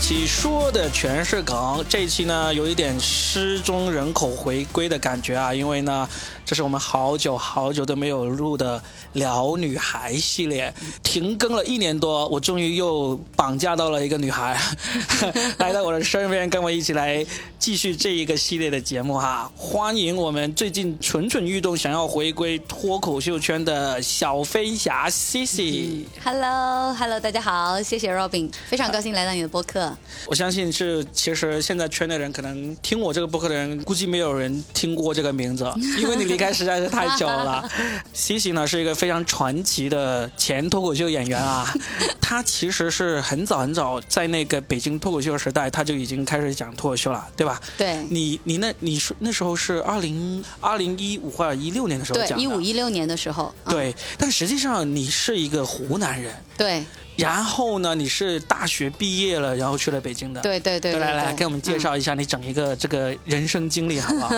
期说的全是梗，这一期呢有一点失踪人口回归的感觉啊，因为呢，这是我们好久好久都没有录的聊女孩系列，停更了一年多，我终于又绑架到了一个女孩，来到我的身边，跟我一起来继续这一个系列的节目哈，欢迎我们最近蠢蠢欲动想要回归脱口秀圈的小飞侠 C C。Hello，Hello，大家好，谢谢 Robin，非常高兴来到你的播客。我相信是，其实现在圈内人可能听我这个播客的人，估计没有人听过这个名字，因为你离开实在是太久了。西西呢是一个非常传奇的前脱口秀演员啊，他其实是很早很早在那个北京脱口秀时代，他就已经开始讲脱口秀了，对吧？对，你你那你说那时候是二零二零一五或者一六年的时候，讲的，一五一六年的时候，嗯、对，但实际上你是一个湖南人。对然后呢，你是大学毕业了，然后去了北京的。对对对对来来，给我们介绍一下你整一个这个人生经历，好不好？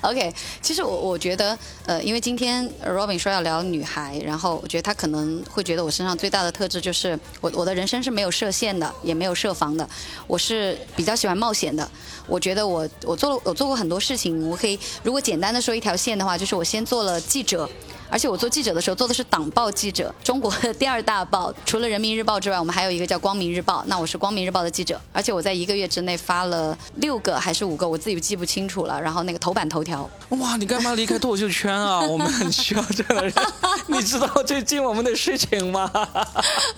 OK，其实我我觉得，呃，因为今天 Robin 说要聊女孩，然后我觉得他可能会觉得我身上最大的特质就是我我的人生是没有设限的，也没有设防的，我是比较喜欢冒险的。我觉得我我做了我做过很多事情，我可以如果简单的说一条线的话，就是我先做了记者。而且我做记者的时候做的是党报记者，中国的第二大报，除了人民日报之外，我们还有一个叫光明日报。那我是光明日报的记者，而且我在一个月之内发了六个还是五个，我自己记不清楚了。然后那个头版头条，哇，你干嘛离开脱口秀圈啊？我们很需要这样的人。你知道最近我们的事情吗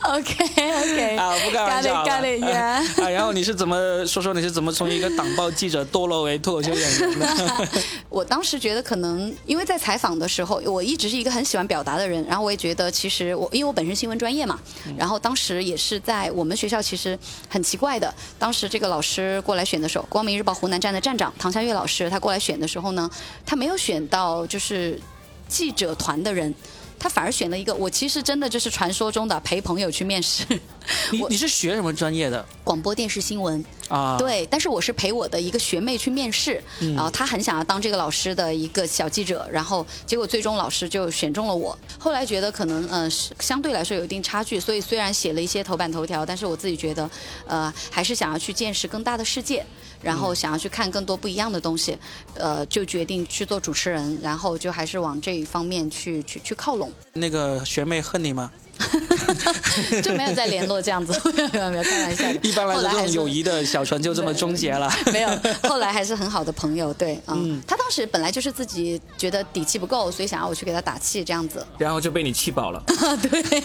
？OK OK，啊，不开玩笑了。干了干了啊，然后你是怎么说说你是怎么从一个党报记者堕落为脱口秀演员的？我当时觉得可能因为在采访的时候，我一直是一个很喜欢表达的人，然后我也觉得其实我因为我本身新闻专业嘛，然后当时也是在我们学校其实很奇怪的，当时这个老师过来选的时候，光明日报湖南站的站长唐夏月老师他过来选的时候呢，他没有选到就是记者团的人。他反而选了一个，我其实真的就是传说中的陪朋友去面试，你你是学什么专业的广播电视新闻。啊？，对，但是我是陪我的一个学妹去面试，然后她很想要当这个老师的一个小记者，然后结果最终老师就选中了我。后来觉得可能呃是相对来说有一定差距，所以虽然写了一些头版头条，但是我自己觉得呃还是想要去见识更大的世界，然后想要去看更多不一样的东西，呃就决定去做主持人，然后就还是往这一方面去去去靠拢，那个学妹恨你吗？就没有再联络这样子，没有没有开玩笑的。一般来说，这种友谊的小船就这么终结了。没有，后来还是很好的朋友，对，嗯，他当时本来就是自己觉得底气不够，所以想要我去给他打气，这样子。然后就被你气饱了。对，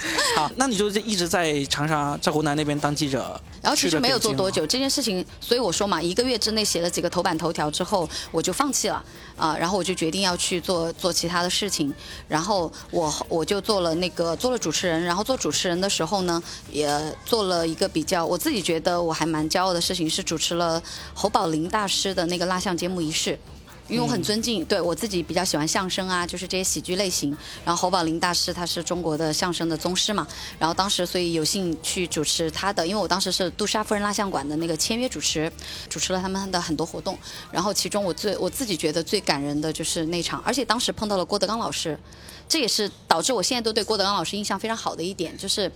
好，那你就一直在长沙，在湖南那边当记者。然后其实没有做多。久这件事情，所以我说嘛，一个月之内写了几个头版头条之后，我就放弃了啊、然后我就决定要去做做其他的事情，然后我我就做了那个做了主持人，然后做主持人的时候呢，也做了一个比较我自己觉得我还蛮骄傲的事情，是主持了侯宝林大师的那个蜡像揭幕仪式。因为我很尊敬，对我自己比较喜欢相声啊，就是这些喜剧类型。然后侯宝林大师他是中国的相声的宗师嘛，然后当时所以有幸去主持他的，因为我当时是杜莎夫人蜡像馆的那个签约主持，主持了他们的很多活动。然后其中我最我自己觉得最感人的就是那场，而且当时碰到了郭德纲老师，这也是导致我现在都对郭德纲老师印象非常好的一点，就是，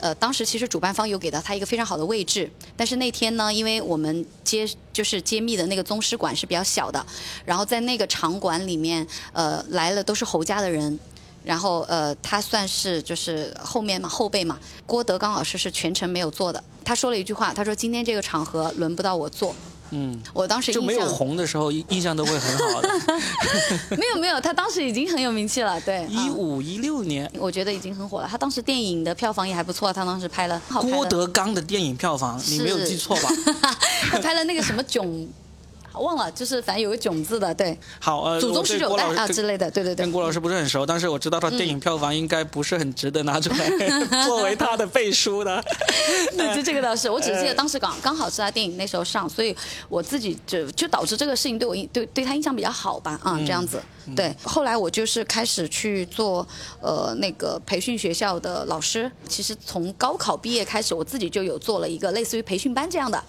呃，当时其实主办方有给到他一个非常好的位置，但是那天呢，因为我们揭就是揭秘的那个宗师馆是比较小的，然后在那个场馆里面，呃，来了都是侯家的人。然后呃，他算是就是后面嘛后辈嘛，郭德纲老师是全程没有坐的。他说了一句话，他说今天这个场合轮不到我坐。嗯，我当时就没有红的时候，印印象都会很好的。没有没有，他当时已经很有名气了，对。一嗯五一六年，我觉得已经很火了。他当时电影的票房也还不错，他当时拍了郭德纲的电影票房，你没有记错吧？他拍了那个什么囧，忘了，就是反正有个囧字的，对，好，呃，祖宗十九代啊之类的，对对对跟。郭老师不是很熟，但是我知道他电影票房应该不是很值得拿出来 作为他的背书的。对，就这个倒是，我只呃记得当时刚刚好是他电影那时候上，所以我自己就就导致这个事情对我印对对他印象比较好吧，啊、这样子。对，后来我就是开始去做呃那个培训学校的老师。其实从高考毕业开始，我自己就有做了一个类似于培训班这样的。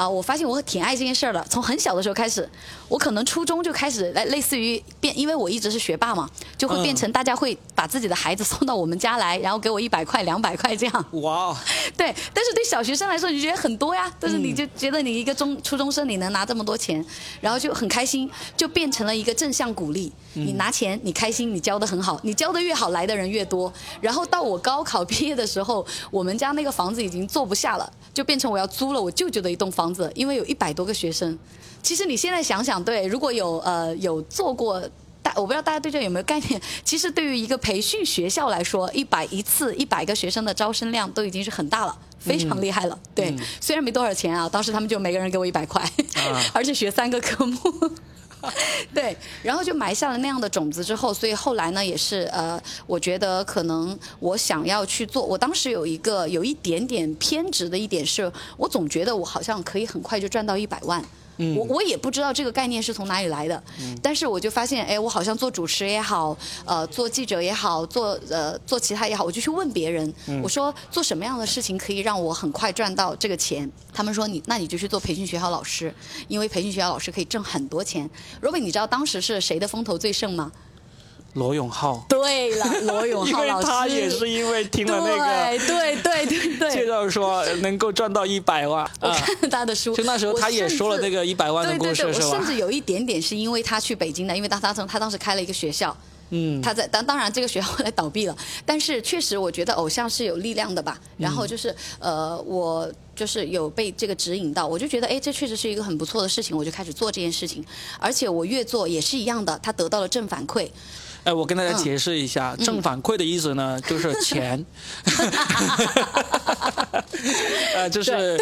啊，我发现我挺爱这件事儿的。从很小的时候开始，我可能初中就开始来类似于变，因为我一直是学霸嘛，就会变成大家会把自己的孩子送到我们家来，然后给我一百块、两百块这样。哇，对，但是对小学生来说，你觉得很多呀，但是你就觉得你一个中初中生你能拿这么多钱，然后就很开心，就变成了一个正向鼓励。你拿钱，你开心，你教的很好，你教的越好，来的人越多。然后到我高考毕业的时候，我们家那个房子已经坐不下了，就变成我要租了我舅舅的一栋房子，因为有一百多个学生。其实你现在想想，对，如果有呃有做过大，我不知道大家对这有没有概念。其实对于一个培训学校来说，一百一次一百个学生的招生量都已经是很大了，非常厉害了。对，虽然没多少钱啊，当时他们就每个人给我一百块，而且学三个科目。对，然后就埋下了那样的种子之后，所以后来呢，也是呃，我觉得可能我想要去做，我当时有一个有一点点偏执的一点是，我总觉得我好像可以很快就赚到一百万。我我也不知道这个概念是从哪里来的，但是我就发现，哎，我好像做主持也好，呃，做记者也好，做呃做其他也好，我就去问别人，我说做什么样的事情可以让我很快赚到这个钱？他们说你那你就去做培训学校老师，因为培训学校老师可以挣很多钱。Robin，你知道当时是谁的风头最盛吗？罗永浩，对了，罗永浩他也是因为听了那个，对对对对，介绍说能够赚到一百万，我看他的书，就那时候他也说了那个一百万的故事，是吧？我甚至有一点点是因为他去北京的，因为当他从他当时开了一个学校，嗯，他在当当然这个学校后来倒闭了，但是确实我觉得偶像是有力量的吧。然后就是呃，我就是有被这个指引到，我就觉得哎，这确实是一个很不错的事情，我就开始做这件事情，而且我越做也是一样的，他得到了正反馈。哎，我跟大家解释一下，正反馈的意思呢，就是钱。呃，就是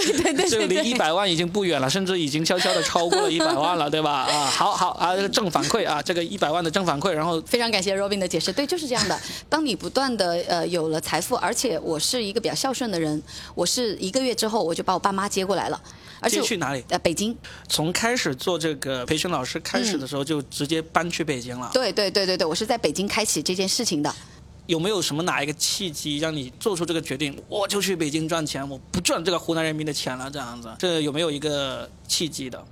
就离一百万已经不远了，甚至已经悄悄的超过了一百万了，对吧？啊，好好啊，这个正反馈啊，这个一百万的正反馈，然后非常感谢 Robin 的解释，对，就是这样的。当你不断的呃有了财富，而且我是一个比较孝顺的人，我是一个月之后我就把我爸妈接过来了。而且去哪里？呃，北京。从开始做这个培训老师开始的时候，就直接搬去北京了。对对对对对，我是在北京开启这件事情的。有没有什么哪一个契机让你做出这个决定？我就去北京赚钱，我不赚这个湖南人民的钱了，这样子。这有没有一个契机的？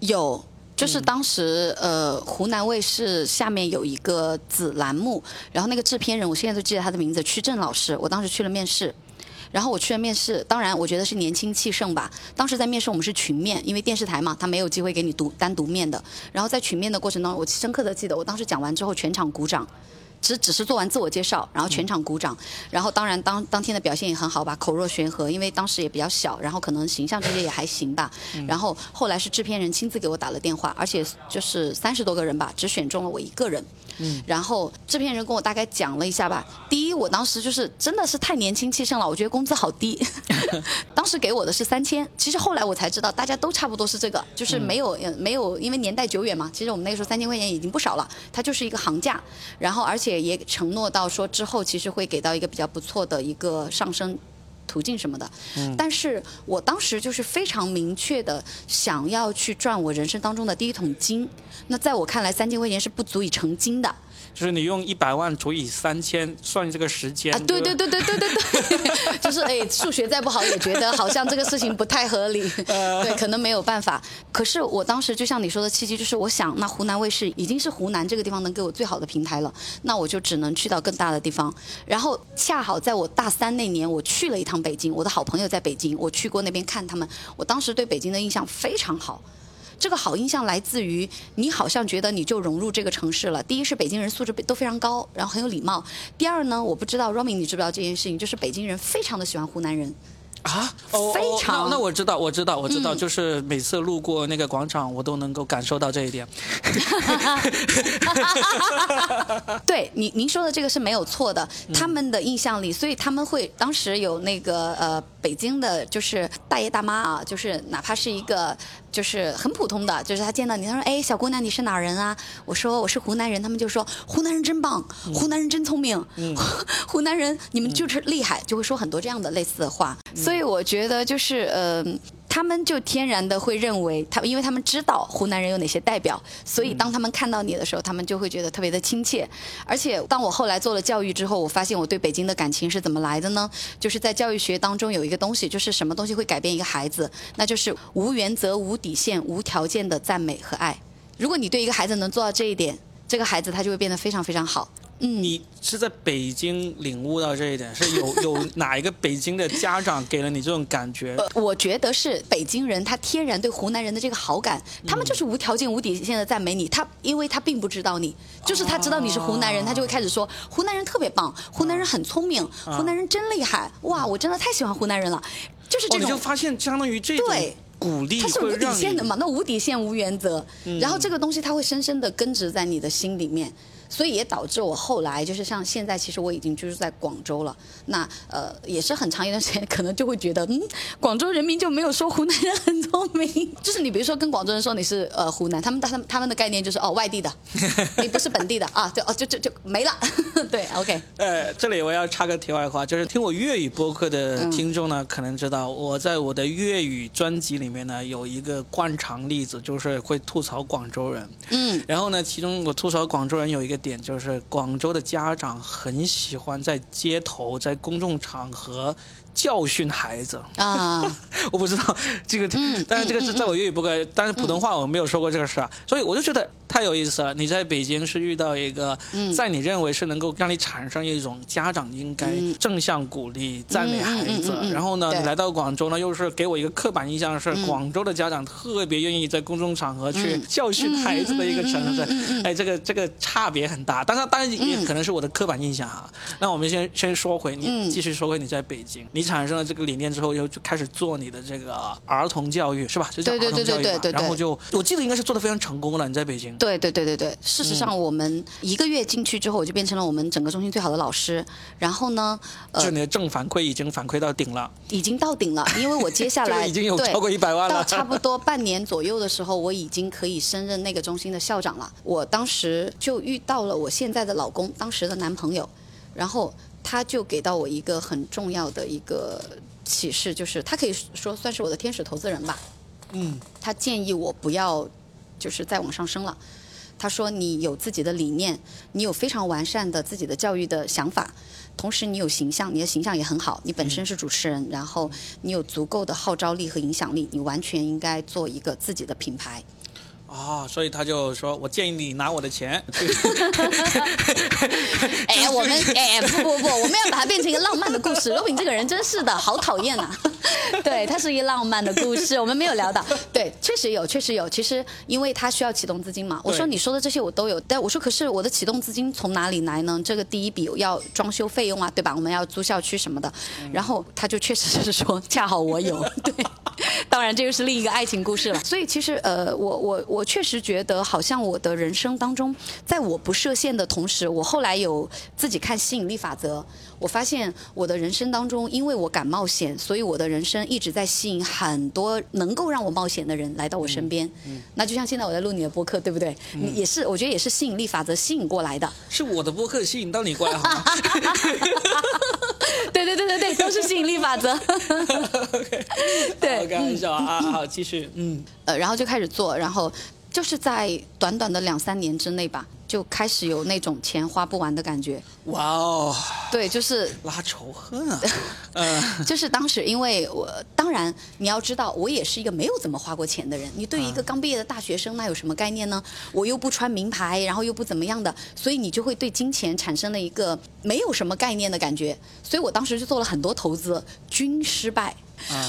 有，就是当时呃，湖南卫视下面有一个子栏目，然后那个制片人，我现在都记得他的名字，曲正老师。我当时去了面试。然后我去了面试，当然我觉得是年轻气盛吧。当时在面试我们是群面，因为电视台嘛，他没有机会给你独单独面的。然后在群面的过程当中，我深刻的记得，我当时讲完之后全场鼓掌。只只是做完自我介绍，然后全场鼓掌，然后当然当当天的表现也很好吧，口若悬河，因为当时也比较小，然后可能形象这些也还行吧。然后后来是制片人亲自给我打了电话，而且就是三十多个人吧，只选中了我一个人。然后制片人跟我大概讲了一下吧。第一，我当时就是真的是太年轻气盛了，我觉得工资好低。当时给我的是三千，其实后来我才知道，大家都差不多是这个，就是没有没有，因为年代久远嘛。其实我们那个时候三千块钱已经不少了，它就是一个行价。然后而且。也承诺到说之后其实会给到一个比较不错的一个上升途径什么的，但是我当时就是非常明确的想要去赚我人生当中的第一桶金，那在我看来三千块钱是不足以成金的。就是你用一百万除以三千算这个时间啊，对对对对对对对，就是哎，数学再不好也觉得好像这个事情不太合理，对，可能没有办法。可是我当时就像你说的契机，就是我想，那湖南卫视已经是湖南这个地方能给我最好的平台了，那我就只能去到更大的地方。然后恰好在我大三那年，我去了一趟北京，我的好朋友在北京，我去过那边看他们，我当时对北京的印象非常好。这个好印象来自于你好像觉得你就融入这个城市了。第一是北京人素质都非常高，然后很有礼貌。第二呢，我不知道 Romy 你知不知道这件事情，就是北京人非常的喜欢湖南人。啊，非常。那那我知道，我知道，我知道，就是每次路过那个广场，我都能够感受到这一点。对，您您说的这个是没有错的，他们的印象里，所以他们会当时有那个呃，北京的，就是大爷大妈啊，就是哪怕是一个就是很普通的，就是他见到你，他说：“哎，小姑娘，你是哪人啊？”我说：“我是湖南人。”他们就说：“湖南人真棒，湖南人真聪明，湖南人你们就是厉害。”就会说很多这样的类似的话。所以我觉得就是呃，他们就天然的会认为他，因为他们知道湖南人有哪些代表，所以当他们看到你的时候，他们就会觉得特别的亲切。而且当我后来做了教育之后，我发现我对北京的感情是怎么来的呢？就是在教育学当中有一个东西，就是什么东西会改变一个孩子，那就是无原则、无底线、无条件的赞美和爱。如果你对一个孩子能做到这一点，这个孩子他就会变得非常非常好。嗯，你是在北京领悟到这一点，是有 有哪一个北京的家长给了你这种感觉？呃，我觉得是北京人他天然对湖南人的这个好感，他们就是无条件、无底线的赞美你。他因为他并不知道你，就是他知道你是湖南人，他就会开始说湖南人特别棒，湖南人很聪明，湖南人真厉害，哇，我真的太喜欢湖南人了，就是这哦，你就种。发现相当于这种对鼓励它是无底线的嘛？那无底线无原则，然后这个东西它会深深的根植在你的心里面，所以也导致我后来就是像现在，其实我已经居住在广州了。那呃也是很长一段时间，可能就会觉得，嗯，广州人民就没有说湖南人很聪明。就是你比如说跟广州人说你是呃湖南，他们他们他们的概念就是哦外地的，你不是本地的啊，就哦就就就没了。对，OK，呃，这里我要插个题外话，就是听我粤语播客的听众呢，可能知道我在我的粤语专辑里面呢有一个惯常例子，就是会吐槽广州人。嗯，然后呢，其中我吐槽广州人有一个点，就是广州的家长很喜欢在街头、在公众场合教训孩子。啊，我不知道这个，嗯但是这个是在我粤语播客，但是普通话我没有说过这个事啊，所以我就觉得太有意思了。你在北京是遇到一个，嗯。在你认为是能够让你产生一种家长应该正向鼓励、赞美孩子。然后呢，你来到广州呢，又是给我一个刻板印象是广州的家长特别愿意在公众场合去教训孩子的一个城嗯市，哎，这个这个差别很大。当然，当然也可能是我的刻板印象啊。那我们先先说回你，嗯。继续说回你在北京，你产生了这个理念之后，又就开始做你的这个儿童教育，是吧？就叫对对儿童教育嘛对对对对然后就我记得应该是做的非常成功了，你在北京。对对对对对，事实上我们一个月进去之后，我就变成了我们整个中心最好的老师。然后呢，呃就，你的正反馈已经反馈到顶了，已经到顶了，因为我接下来 已经有超过一百万到了。差不多半年左右的时候，我已经可以升任那个中心的校长了。我当时就遇到了我现在的老公，当时的男朋友，然后他就给到我一个很重要的一个启示，就是他可以说算是我的天使投资人吧。嗯，他建议我不要就是再往上升了。他说：“你有自己的理念，你有非常完善的自己的教育的想法，同时你有形象，你的形象也很好，你本身是主持人，然后你有足够的号召力和影响力，你完全应该做一个自己的品牌。哦，所以他就说，我建议你拿我的钱去。哎，我们哎不不不，我们要把它变成一个浪漫的故事。罗炳这个人真是的，好讨厌呐、对，它是一个浪漫的故事，我们没有聊到。对，确实有，确实有。其实因为他需要启动资金嘛，我说你说的这些我都有，但我说可是我的启动资金从哪里来呢？这个第一笔要装修费用啊，对吧？我们要租校区什么的。然后他就确实是说，恰好我有，对。当然，这又是另一个爱情故事了。所以其实，呃，我我我我确实觉得，好像我的人生当中，在我不设限的同时，我后来有自己看吸引力法则，我发现我的人生当中，因为我敢冒险，所以我的人生一直在吸引很多能够让我冒险的人来到我身边。那就像现在我在录你的播客，对不对？你也是，我觉得也是吸引力法则吸引过来的。是我的播客吸引到你过来好吗？对对对对对，都是吸引力法则。对我开玩笑啊，好，继续，嗯，呃，然后就开始做，然后就是在短短的两三年之内吧，就开始有那种钱花不完的感觉。哇哦，对，就是拉仇恨啊，嗯，就是当时，因为我当然你要知道，我也是一个没有怎么花过钱的人。你对于一个刚毕业的大学生，那有什么概念呢？我又不穿名牌，然后又不怎么样的，所以你就会对金钱产生了一个没有什么概念的感觉。所以我当时就做了很多投资，均失败。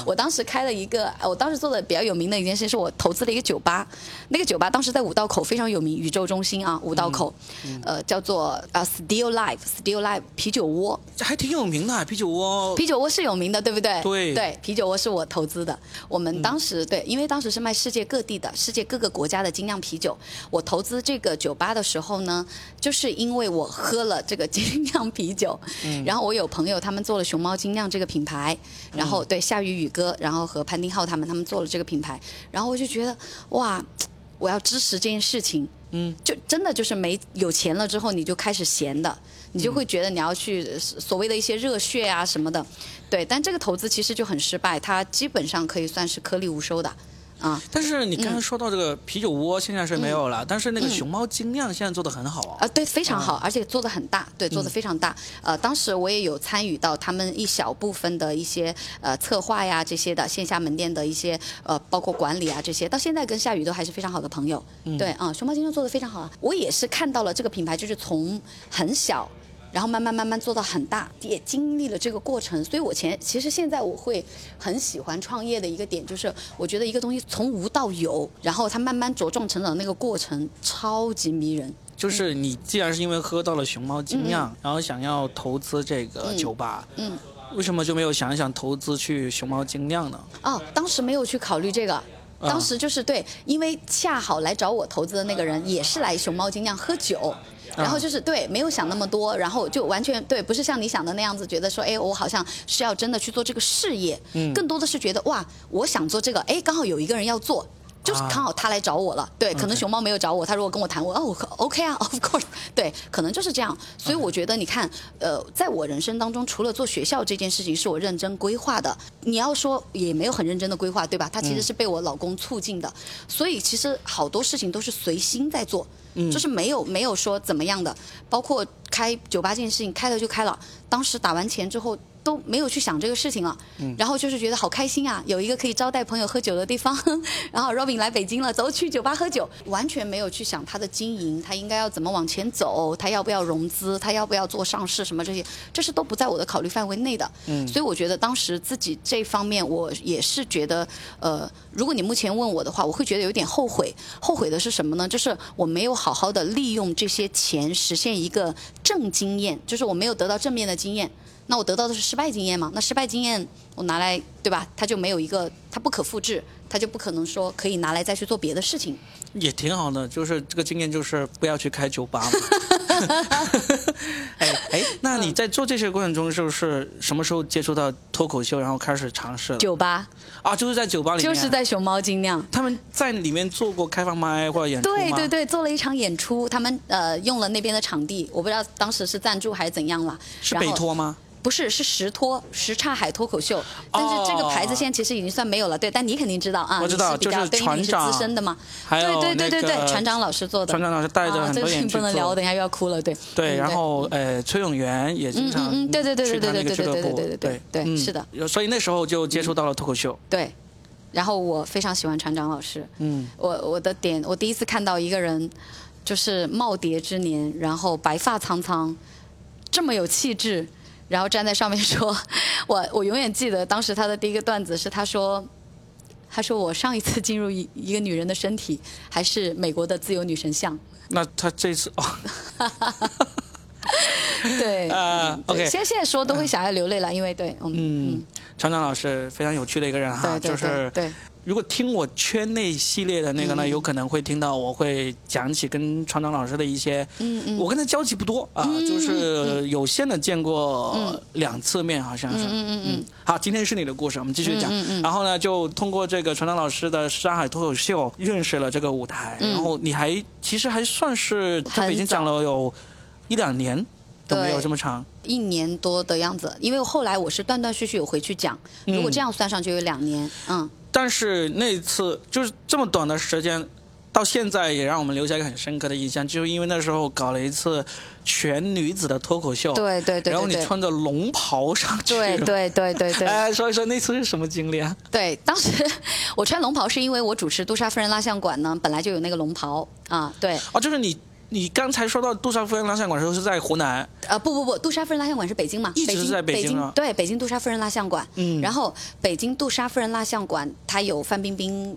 我当时开了一个，呃我当时做的比较有名的一件事，是我投资了一个酒吧。那个酒吧当时在五道口非常有名，宇宙中心啊，五道口，呃，叫做呃 Still Life，Still Life 啤酒窝。这还挺有名的，啤酒窝。啤酒窝是有名的，对不对？对对，啤酒窝是我投资的。我们当时、对，因为当时是卖世界各地的、世界各个国家的精酿啤酒。我投资这个酒吧的时候呢，就是因为我喝了这个精酿啤酒，然后我有朋友他们做了熊猫精酿这个品牌，然后对夏雨宇哥，然后和潘丁浩他们他们做了这个品牌，然后我就觉得哇，我要支持这件事情。嗯，就真的就是没有钱了之后，你就开始闲的，你就会觉得你要去呃所谓的一些热血啊什么的，对。但这个投资其实就很失败，它基本上可以算是颗粒无收的。啊。但是你刚才说到这个啤酒窝，现在是没有了，但是那个熊猫精酿现在做的很好啊。啊，对，非常好，而且做的很大，对，做的非常大。呃，当时我也有参与到他们一小部分的一些呃策划呀这些的线下门店的一些呃包括管理啊这些，到现在跟夏雨都还是非常好的朋友。对啊，熊猫精酿做的非常好啊，我也是看到了这个品牌，就是从很小。然后慢慢慢慢做到很大，也经历了这个过程，所以我前其实现在我会很喜欢创业的一个点，就是我觉得一个东西从无到有，然后它慢慢茁壮成长那个过程超级迷人。就是你既然是因为喝到了熊猫精酿，然后想要投资这个酒吧，嗯，为什么就没有想一想投资去熊猫精酿呢？哦，当时没有去考虑这个。当时就是对，因为恰好来找我投资的那个人也是来熊猫精酿喝酒，然后就是对，没有想那么多，然后就完全对，不是像你想的那样子，觉得说，哎，我好像是要真的去做这个事业，更多的是觉得哇，我想做这个，哎，刚好有一个人要做。就是刚好他来找我了，对，可能熊猫没有找我，他如果跟我谈，我哦，OK 啊，Of course，对，可能就是这样。所以我觉得，你看，呃，在我人生当中，除了做学校这件事情是我认真规划的，你要说也没有很认真的规划，对吧？他其实是被我老公促进的，所以其实好多事情都是随心在做，就是没有没有说怎么样的，包括开酒吧这件事情，开了就开了，当时打完钱之后。都没有去想这个事情了，然后就是觉得好开心啊，有一个可以招待朋友喝酒的地方。然后 Robin 来北京了，走去酒吧喝酒，完全没有去想他的经营，他应该要怎么往前走，他要不要融资，他要不要做上市什么这些，这是都不在我的考虑范围内的。所以我觉得当时自己这方面，我也是觉得，呃，如果你目前问我的话，我会觉得有点后悔。后悔的是什么呢？就是我没有好好的利用这些钱实现一个正经验，就是我没有得到正面的经验。那我得到的是失败经验嘛？那失败经验我拿来，对吧？它就没有一个，它不可复制，它就不可能说可以拿来再去做别的事情。也挺好的，就是这个经验就是不要去开酒吧嘛。哎哎，那你在做这些过程中，就是什么时候接触到脱口秀，然后开始尝试？酒吧啊，就是在酒吧里面，就是在熊猫精酿，他们在里面做过开放麦或者演出对对对，做了一场演出，他们呃用了那边的场地，我不知道当时是赞助还是怎样了。是北托吗？不是，是石脱什刹海脱口秀，但是这个牌子现在其实已经算没有了，对，但你肯定知道啊，我知道，就是船长资深的嘛，对对对对对，船长老师做的，船长老师带着很多演员不能聊，我等一下又要哭了，对。对，然后呃，崔永元也经常嗯对对对对对对对对对对对对，是的。所以那时候就接触到了脱口秀。对，然后我非常喜欢船长老师，嗯，我我的点，我第一次看到一个人，就是耄耋之年，然后白发苍苍，这么有气质。然后站在上面说，我我永远记得当时他的第一个段子是他说，他说我上一次进入一一个女人的身体还是美国的自由女神像。那他这次哦，对 啊，OK，现在现在说都会想要流泪了，因为对，嗯，嗯，厂长老师非常有趣的一个人哈，就是对。如果听我圈内系列的那个呢，有可能会听到我会讲起跟船长老师的一些，嗯嗯，我跟他交集不多啊，就是有限的见过两次面，好像是，嗯嗯嗯。好，今天是你的故事，我们继续讲。然后呢，就通过这个船长老师的上海脱口秀认识了这个舞台，然后你还其实还算是在北京讲了有一两年都没有这么长，一年多的样子。因为后来我是断断续续有回去讲，如果这样算上就有两年，嗯。但是那次就是这么短的时间，到现在也让我们留下一个很深刻的印象，就是因为那时候搞了一次全女子的脱口秀，对对对，然后你穿着龙袍上去，对对对对对，哎，说一说那次是什么经历啊？对，当时 我穿龙袍是因为我主持杜莎夫人蜡像馆呢，本来就有那个龙袍啊，对，哦，就是你。你刚才说到杜莎夫人蜡像馆的时候是在湖南？呃，不不不，杜莎夫人蜡像馆是北京嘛？一直是在北京对，北京杜莎夫人蜡像馆。嗯。然后北京杜莎夫人蜡像馆，它有范冰冰。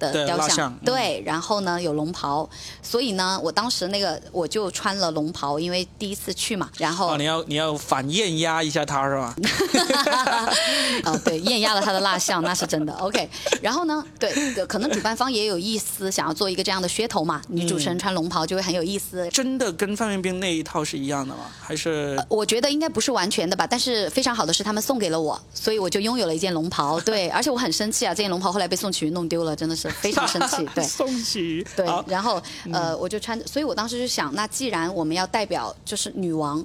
的雕像对，然后呢有龙袍，所以呢我当时那个我就穿了龙袍，因为第一次去嘛。然后哦，你要你要反艳压一下他是吧？哦，对，艳压了他的蜡像，那是真的。OK，然后呢，对，可能主办方也有意思，想要做一个这样的噱头嘛。女主持人穿龙袍就会很有意思。真的跟范冰冰那一套是一样的吗？还是？我觉得应该不是完全的吧，但是非常好的是他们送给了我，所以我就拥有了一件龙袍。对，而且我很生气啊，这件龙袍后来被宋启云弄丢了，真的是。非常生气，对，宋琦，对，然后呃，我就穿，所以我当时就想，那既然我们要代表就是女王，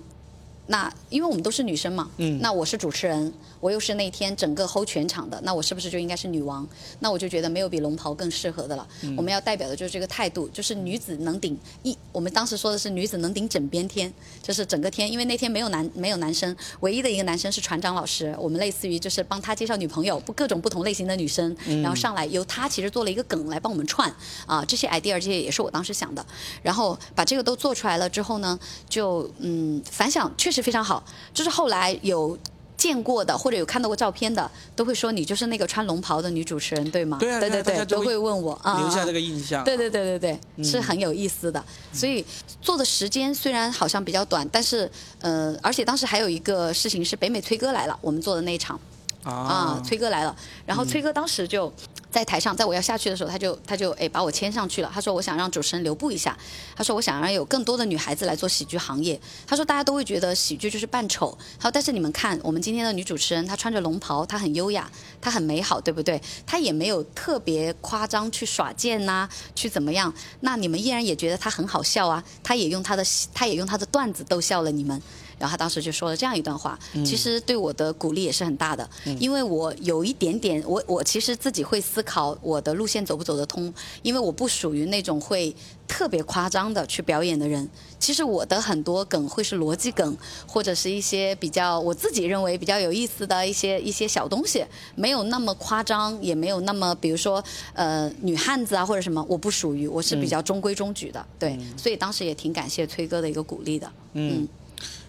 那因为我们都是女生嘛，嗯那我是主持人，我又是那天整个 hold 全场的，那我是不是就应该是女王？那我就觉得没有比龙袍更适合的了。嗯我们要代表的就是这个态度，就是女子能顶一，我们当时说的是女子能顶枕边天，就是整个天，因为那天没有男没有男生，唯一的一个男生是船长老师，我们类似于就是帮他介绍女朋友，不各种不同类型的女生，然后上来由他其实做了一个梗来帮我们串啊，这些 idea 这些也是我当时想的，然后把这个都做出来了之后呢，就嗯反响确实非常好，就是后来有。见过的或者有看到过照片的，都会说你就是那个穿龙袍的女主持人，对吗？对啊对对都会会问我啊，留下啊这个印象。对对对对对，是很有意思的。所以做的时间虽然好像比较短，但是呃，而且当时还有一个事情是北美崔哥来了，我们做的那一场啊啊，，崔哥来了，然后崔哥当时就。在台上，在我要下去的时候，他就他就哎把我牵上去了。他说我想让主持人留步一下，他说我想让有更多的女孩子来做喜剧行业。他说大家都会觉得喜剧就是扮丑，他说但是你们看我们今天的女主持人，她穿着龙袍，她很优雅，她很美好，对不对？她也没有特别夸张去耍贱呐、去怎么样？那你们依然也觉得她很好笑啊？她也用她的她也用她的段子逗笑了你们。然后他当时就说了这样一段话，其实对我的鼓励也是很大的，因为我有一点点，我我其实自己会思考我的路线走不走得通，因为我不属于那种会特别夸张的去表演的人。其实我的很多梗会是逻辑梗，或者是一些比较我自己认为比较有意思的一些一些小东西，没有那么夸张，也没有那么比如说呃女汉子啊或者什么，我不属于，我是比较中规中矩的，对，所以当时也挺感谢崔哥的一个鼓励的。嗯，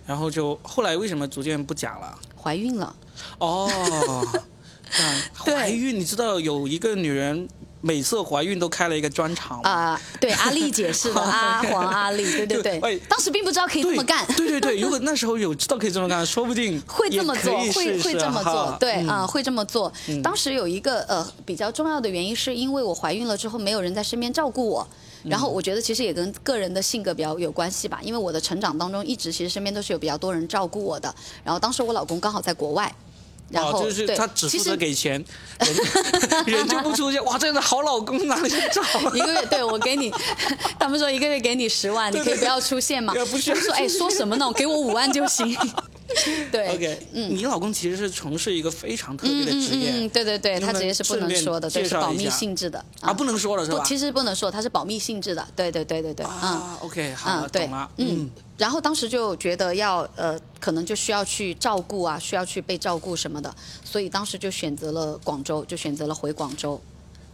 然后就后来为什么逐渐不讲了？怀孕了，哦，这样对怀孕，你知道有一个女人每次怀孕都开了一个专场吗？啊、对，阿丽解释的，阿黄阿丽，对对对，哎当时并不知道可以这么干，对对对，如果那时候有知道可以这么干，说不定会这么做，会会这么做，对嗯啊、会这么做。当时有一个呃比较重要的原因，是因为我怀孕了之后没有人在身边照顾我。然后我觉得其实也跟个人的性格比较有关系吧，因为我的成长当中一直其实身边都是有比较多人照顾我的。然后当时我老公刚好在国外，然后、哦，就是对，他只负责其实给钱，人 人就不出现，哇，这样的好老公哪里去找啊？一个月对我给你，他们说一个月给你十万，你可以不要出现嘛。不需要我说哎，说什么呢？给我五万就行。对 OK，嗯，你老公其实是从事一个非常特别的职业，嗯嗯，对对对，他能不能职业是不能说的，对，是保密性质的啊，不能说了是吧？不，其实不能说，他是保密性质的。对对对对对，嗯。啊，OK，好，嗯，对懂了，，嗯，然后当时就觉得要呃，可能就需要去照顾啊，需要去被照顾什么的，所以当时就选择了广州，就选择了回广州。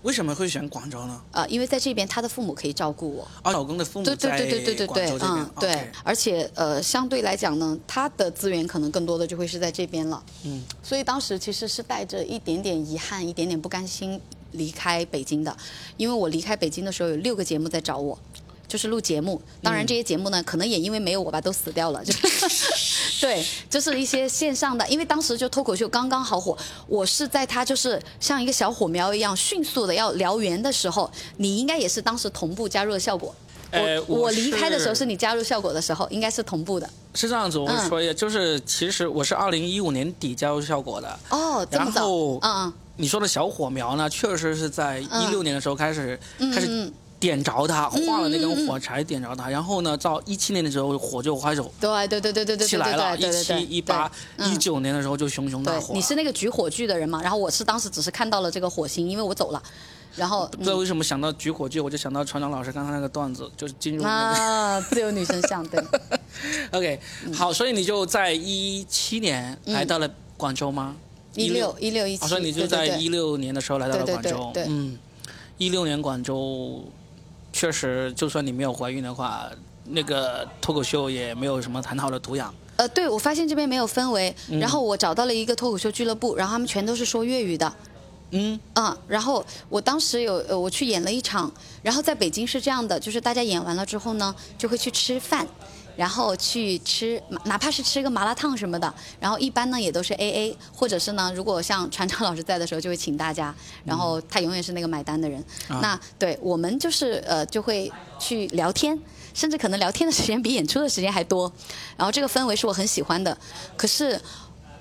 为什么会选广州呢？呃，因为在这边他的父母可以照顾我，啊，老公的父母对对在对对对对嗯，对。而且呃，相对来讲呢，他的资源可能更多的就会是在这边了，嗯，所以当时其实是带着一点点遗憾，一点点不甘心离开北京的，因为我离开北京的时候有六个节目在找我。就是录节目，当然这些节目呢，可能也因为没有我吧，都死掉了。就 对，就是一些线上的，因为当时就脱口秀刚刚好火，我是在它就是像一个小火苗一样迅速的要燎原的时候，你应该也是当时同步加入了效果。呃我我离开的时候是是你加入效果的时候，应该是同步的。是这样子，我嗯说一下，就是其实我是二零一五年底加入效果的。哦，这么早，然后嗯嗯你说的小火苗呢，确实是在一六年的时候开始、开始嗯，点着它，画了那根火柴点着它，然后呢，到一七年的时候火就开始对对对对对对对起来了，一七、一八、一九年的时候就熊熊大火，你是那个举火炬的人嘛？然后我是当时只是看到了这个火星，因为我走了，然后不知道为什么想到举火炬，我就想到船长老师刚才那个段子，就是进入啊，自由女神像，对，OK，好，嗯所以你就在一七年来到了广州吗？一六一六一七，啊，所以你就在一六年的时候来到了广州。嗯，一六年广州，确实，就算你没有怀孕的话，那个脱口秀也没有什么很好的土壤。呃，对，我发现这边没有氛围，嗯然后我找到了一个脱口秀俱乐部，然后他们全都是说粤语的，嗯，嗯，然后我当时有呃，我去演了一场，然后在北京是这样的，就是大家演完了之后呢，就会去吃饭。然后去吃，哪怕是吃个麻辣烫什么的，然后一般呢也都是 A A，或者是呢，如果像船长老师在的时候，就会请大家，然后他永远是那个买单的人。啊那对我们就是呃就会去聊天，甚至可能聊天的时间比演出的时间还多，然后这个氛围是我很喜欢的。可是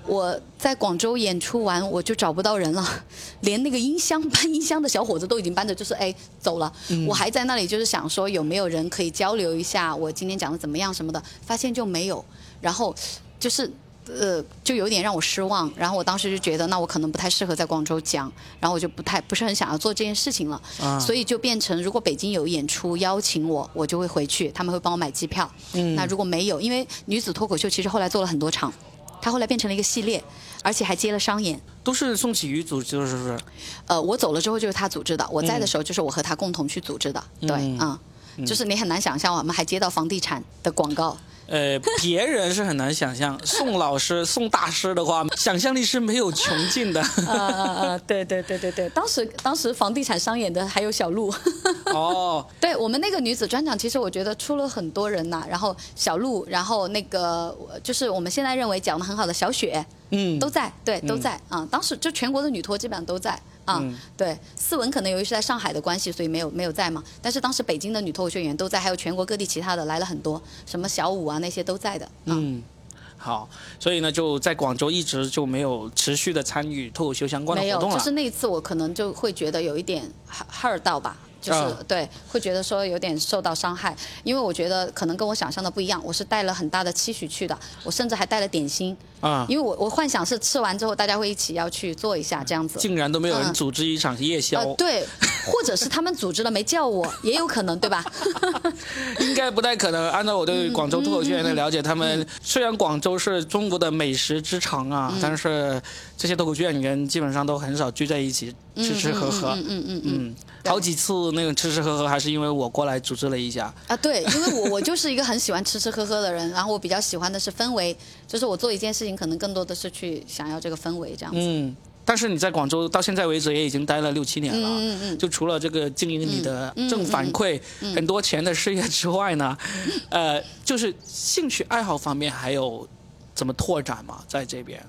我在广州演出完，我就找不到人了，连那个音箱搬音箱的小伙子都已经搬着，就是哎走了。我还在那里就是想说有没有人可以交流一下我今天讲的怎么样什么的，发现就没有。然后就是。呃，就有点让我失望，然后我当时就觉得，那我可能不太适合在广州讲，然后我就不太不是很想要做这件事情了，啊所以就变成如果北京有演出邀请我，我就会回去，他们会帮我买机票。嗯那如果没有，因为女子脱口秀其实后来做了很多场，它后来变成了一个系列，而且还接了商演。都是宋启瑜组织的，是不是？呃，我走了之后就是他组织的，我在的时候就是我和他共同去组织的，对，嗯嗯，就是你很难想象，我们还接到房地产的广告。呃，别人是很难想象，宋老师、宋大师的话，想象力是没有穷尽的。呃呃呃，对对对对对，当时当时房地产商演的还有小鹿，哦，对我们那个女子专场，其实我觉得出了很多人呐、然后小鹿，然后那个就是我们现在认为讲的很好的小雪嗯，都在，对，都在啊、当时就全国的女托基本上都在啊、嗯对，思文可能由于是在上海的关系，所以没有没有在嘛，但是当时北京的女脱口秀演员都在，还有全国各地其他的来了很多，什么小五啊那些都在的，啊、嗯，好，所以呢，就在广州一直就没有持续的参与脱口秀相关的，活动了。就是那一次我可能就会觉得有一点 hurt 到吧。就是、啊对，会觉得说有点受到伤害，因为我觉得可能跟我想象的不一样。我是带了很大的期许去的，我甚至还带了点心，啊，因为我我幻想是吃完之后大家会一起要去做一下这样子。竟然都没有人嗯组织一场夜宵，呃，对，或者是他们组织了没叫我，也有可能，对吧？应该不太可能。按照我对广州脱口秀演员的了解，嗯他们虽然广州是中国的美食之城啊，嗯但是这些脱口秀演员基本上都很少聚在一起吃吃喝喝。嗯嗯嗯嗯嗯，好几次那个吃吃喝喝，还是因为我过来组织了一下。啊，对，因为我我就是一个很喜欢吃吃喝喝的人，然后我比较喜欢的是氛围，就是我做一件事情可能更多的是去想要这个氛围这样子。嗯，但是你在广州到现在为止也已经待了六七年了。嗯嗯嗯就除了这个经营你的嗯正反馈很多钱的事业之外呢，呃，就是兴趣爱好方面还有怎么拓展嘛？在这边，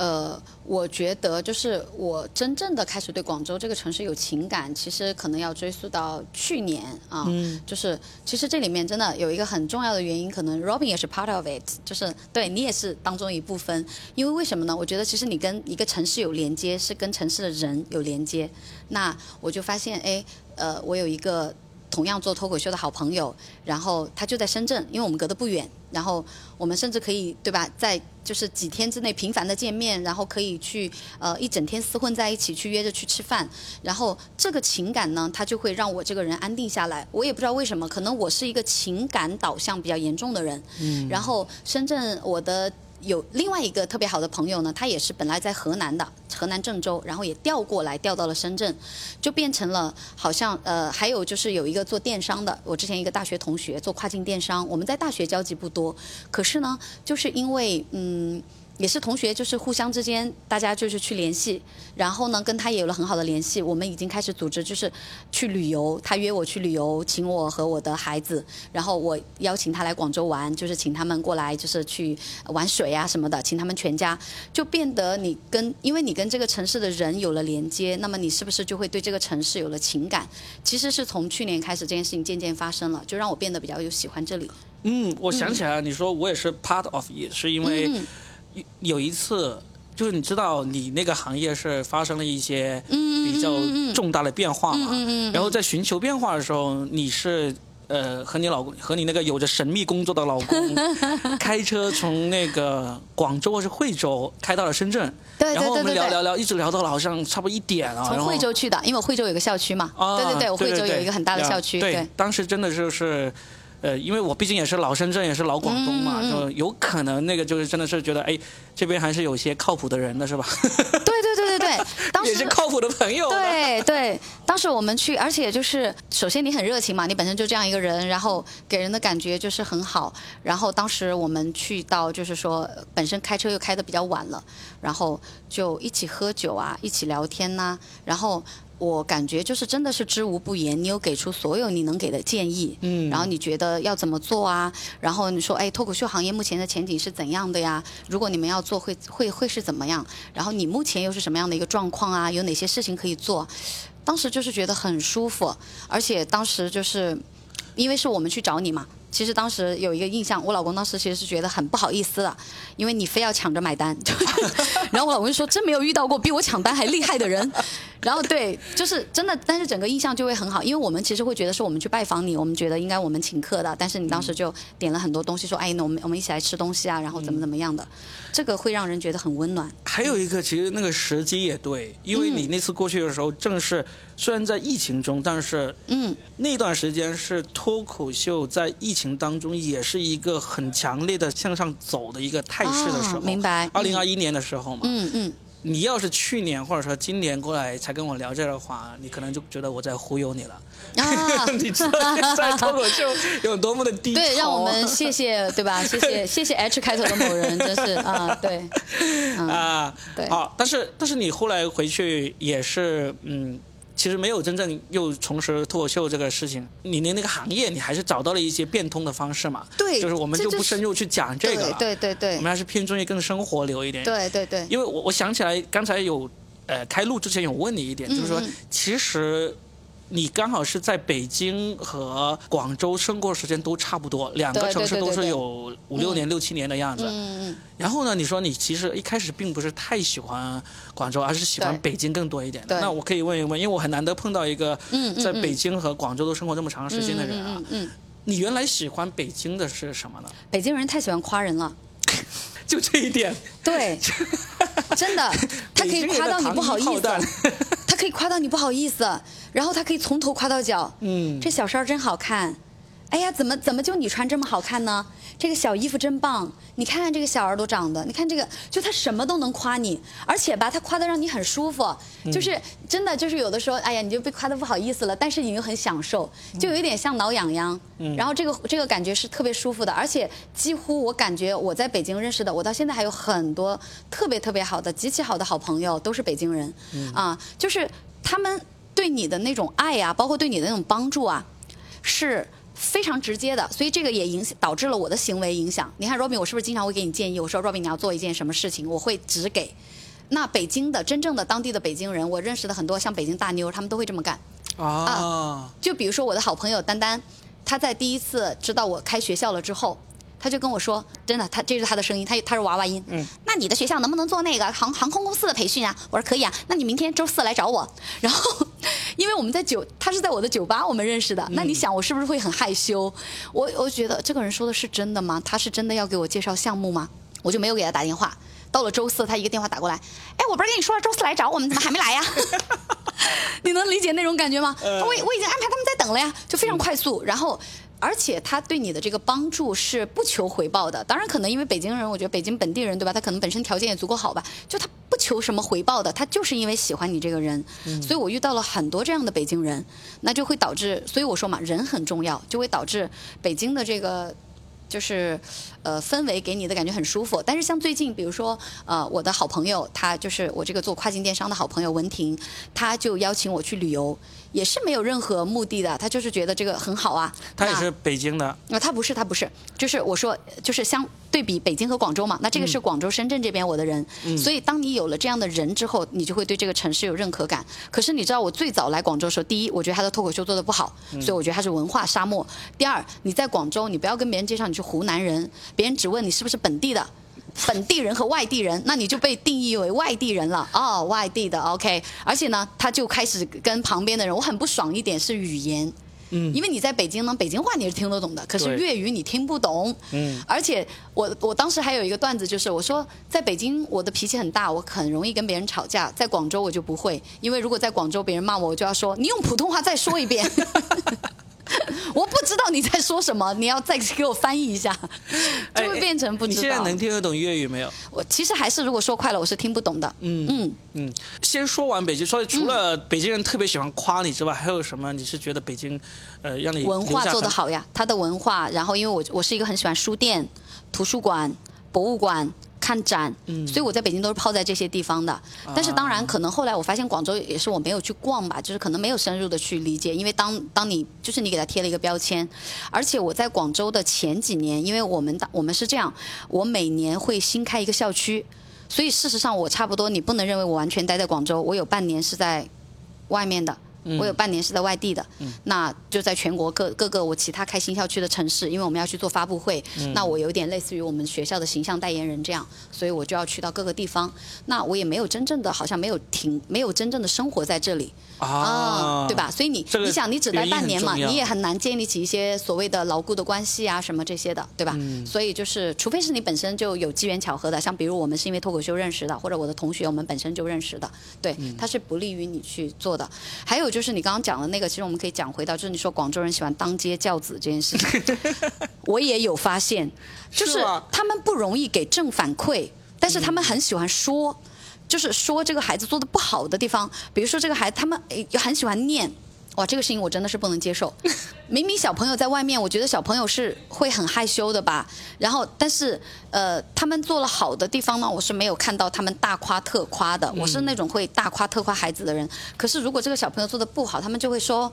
呃，我觉得就是我真正的开始对广州这个城市有情感，其实可能要追溯到去年啊，就是其实这里面真的有一个很重要的原因，可能 Robin 也是 part of it，就是对你也是当中一部分。因为为什么呢？我觉得其实你跟一个城市有连接，是跟城市的人有连接。那我就发现，哎，呃，我有一个同样做脱口秀的好朋友，然后他就在深圳，因为我们隔得不远，然后我们甚至可以对吧，在就是几天之内频繁的见面，然后可以去呃一整天厮混在一起，去约着去吃饭，然后这个情感呢，他就会让我这个人安定下来。我也不知道为什么，可能我是一个情感导向比较严重的人，嗯，然后深圳我的。有另外一个特别好的朋友呢，他也是本来在河南的，河南郑州，然后也调过来，调到了深圳，就变成了好像呃，还有就是有一个做电商的，我之前一个大学同学做跨境电商，我们在大学交集不多，可是呢，就是因为嗯。也是同学，就是互相之间，大家就是去联系，然后呢，跟他也有了很好的联系。我们已经开始组织，就是去旅游，他约我去旅游，请我和我的孩子，然后我邀请他来广州玩，就是请他们过来，就是去玩水啊什么的，请他们全家，就变得你跟，因为你跟这个城市的人有了连接，那么你是不是就会对这个城市有了情感？其实是从去年开始，这件事情渐渐发生了，就让我变得比较有喜欢这里。嗯，我想起来了，你说我也是 part of it，是因为嗯有有一次，就是你知道你那个行业是发生了一些比较重大的变化嘛，然后在寻求变化的时候，你是。呃，和你老公和你那个有着神秘工作的老公，开车从那个广州或是惠州开到了深圳，对对然后我们聊聊聊，一直聊到了好像差不多一点啊，从惠州去的，因为我惠州有个校区嘛。啊，对对对，我惠州有一个很大的校区。对，对，当时真的就是。呃，因为我毕竟也是老深圳，也是老广东嘛，嗯就有可能那个就是真的是觉得，哎，这边还是有些靠谱的人的是吧？对对对对对，当时也是靠谱的朋友。对 对，当时我们去，而且就是首先你很热情嘛，你本身就这样一个人，然后给人的感觉就是很好。然后当时我们去到，就是说呃本身开车又开的比较晚了，然后就一起喝酒啊，一起聊天呐、然后。我感觉就是真的是知无不言，你有给出所有你能给的建议，嗯，然后你觉得要怎么做啊？然后你说，哎，脱口秀行业目前的前景是怎样的呀？如果你们要做会会会是怎么样？然后你目前又是什么样的一个状况啊？有哪些事情可以做？当时就是觉得很舒服，而且当时就是因为是我们去找你嘛，其实当时有一个印象，我老公当时其实是觉得很不好意思的，因为你非要抢着买单，然后我老公就说真没有遇到过比我抢单还厉害的人，然后对，就是真的，但是整个印象就会很好，因为我们其实会觉得是我们去拜访你，我们觉得应该我们请客的，但是你当时就点了很多东西，说哎，那我们我们一起来吃东西啊，然后怎么怎么样的，这个会让人觉得很温暖。还有一个，其实那个时机也对，因为你那次过去的时候，正是虽然在疫情中，但是嗯，那段时间是脱口秀在疫情当中也是一个很强烈的向上走的一个态势的时候，哦明白二零二一年的时候嘛，嗯嗯，你要是去年或者说今年过来才跟我聊这的话，你可能就觉得我在忽悠你了。啊 你知道现在脱口秀有多么的低潮？对，让我们谢谢，对吧？谢谢谢谢 H 开头的某人，真是啊，对，嗯，啊，对好，但是但是你后来回去也是嗯。其实没有真正又重拾脱口秀这个事情，你的那个行业，你还是找到了一些变通的方式嘛？对就是我们就不深入去讲这个了，对对对对。我们还是偏专业更生活流一点。，对对对，因为我我想起来刚才有呃开录之前有问你一点，就是说其实你刚好是在北京和广州生活时间都差不多，两个城市都是有五六年、六七年的样子。嗯嗯然后呢，你说你其实一开始并不是太喜欢广州，而是喜欢北京更多一点。对。那我可以问一问，因为我很难得碰到一个在北京和广州都生活这么长时间的人啊。嗯嗯嗯，你原来喜欢北京的是什么呢？北京人太喜欢夸人了，就这一点，对，真的，他可以夸到你不好意思可以夸到你不好意思，然后他可以从头夸到脚，嗯，这小衫儿真好看，哎呀，怎么怎么就你穿这么好看呢？这个小衣服真棒，你看这个小耳朵长的，你看这个，就他什么都能夸你，而且吧，他夸的让你很舒服，就是真的就是有的时候，哎呀，你就被夸的不好意思了，但是你又很享受，就有一点像挠痒痒，然后这个这个感觉是特别舒服的，而且几乎我感觉我在北京认识的，我到现在还有很多特别特别好的、极其好的好朋友都是北京人，啊，就是他们对你的那种爱呀、包括对你的那种帮助啊，是非常直接的，所以这个也影响导致了我的行为影响。你看，Robin，我是不是经常会给你建议？我说，Robin，你要做一件什么事情，我会只给。那北京的真正的当地的北京人，我认识的很多像北京大妞，他们都会这么干。啊，就比如说我的好朋友丹丹，她在第一次知道我开学校了之后，她就跟我说：“真的，她这是她的声音，她她是娃娃音。嗯，那你的学校能不能做那个航航空公司的培训啊？”我说：“可以啊，那你明天周四来找我。” 然后，因为我们在酒，他是在我的酒吧我们认识的，那你想我是不是会很害羞？我我觉得这个人说的是真的吗？他是真的要给我介绍项目吗？我就没有给他打电话。到了周四，他一个电话打过来，哎，我不是跟你说了周四来找我们，怎么还没来呀？你能理解那种感觉吗？我我已经安排他们在等了呀，就非常快速。然后，而且他对你的这个帮助是不求回报的。当然，可能因为北京人，我觉得北京本地人对吧？他可能本身条件也足够好吧，就他不求什么回报的，他就是因为喜欢你这个人。所以我遇到了很多这样的北京人，那就会导致，所以我说嘛，人很重要，就会导致北京的这个。就是，呃，氛围给你的感觉很舒服。但是像最近，比如说，呃，我的好朋友，他就是我这个做跨境电商的好朋友文婷，他就邀请我去旅游，也是没有任何目的的，他就是觉得这个很好啊。他也是北京的，啊，他不是，他不是，就是我说，就是相对比北京和广州嘛，那这个是广州、深圳这边我的人，所以当你有了这样的人之后，你就会对这个城市有认可感。可是你知道，我最早来广州的时候，第一，我觉得他的脱口秀做的不好，所以我觉得他是文化沙漠。第二，你在广州，你不要跟别人介绍你是湖南人，别人只问你是不是本地的。本地人和外地人，那你就被定义为外地人了。哦，外地的 OK，而且呢，他就开始跟旁边的人，我很不爽一点是语言，嗯。因为你在北京呢，北京话你是听得懂的，可是粤语你听不懂。嗯，而且我我当时还有一个段子，就是我说在北京我的脾气很大，我很容易跟别人吵架，在广州我就不会，因为如果在广州别人骂我，我就要说你用普通话再说一遍。我不知道你在说什么，你要再给我翻译一下，就会变成不知道。哎你现在能听得懂粤语没有？我其实还是如果说快了，我是听不懂的。嗯嗯，嗯，先说完北京，所以除了北京人特别喜欢夸你之外，还有什么？你是觉得北京，呃，让你文化做得好呀，它的文化。然后因为我我是一个很喜欢书店、图书馆、博物馆。看展，嗯所以我在北京都是泡在这些地方的。但是当然，可能后来我发现广州也是我没有去逛吧，就是可能没有深入的去理解。因为当当你就是你给他贴了一个标签，而且我在广州的前几年，因为我们我们是这样，我每年会新开一个校区，所以事实上我差不多你不能认为我完全待在广州，我有半年是在外面的。我有半年是在外地的，那就在全国各各个我其他开新校区的城市，因为我们要去做发布会，那我有点类似于我们学校的形象代言人这样，所以我就要去到各个地方。那我也没有真正的，好像没有停，没有真正的生活在这里啊，对吧？所以你这个你想，你只待半年嘛，你也很难建立起一些所谓的牢固的关系啊什么这些的，对吧？嗯所以就是，除非是你本身就有机缘巧合的，像比如我们是因为脱口秀认识的，或者我的同学我们本身就认识的，对，嗯它是不利于你去做的。还有就是你刚刚讲的那个，其实我们可以讲回到，就是你说广州人喜欢当街教子这件事情，我也有发现，就是他们不容易给正反馈，但是他们很喜欢说。就是说这个孩子做的不好的地方，比如说这个孩子他们诶很喜欢念，哇，这个事情我真的是不能接受。明明小朋友在外面，我觉得小朋友是会很害羞的吧。然后，但是呃，他们做了好的地方呢，我是没有看到他们大夸特夸的。我是那种会大夸特夸孩子的人。可是如果这个小朋友做的不好，他们就会说。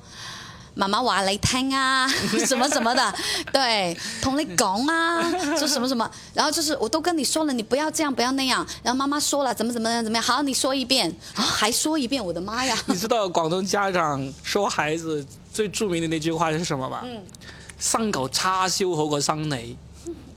媽媽話你聽啊，什麼什麼的，對，同你講啊，说什麼什麼，然後就是我都跟你說了，你不要這樣，不要那樣，然後媽媽說了，怎麼怎麼樣，怎麼樣，好，你說一遍，啊，還說一遍，我的媽呀！你知道廣東家長說孩子最著名的那句話是什麼嗎？嗯生嚿叉燒好过生你。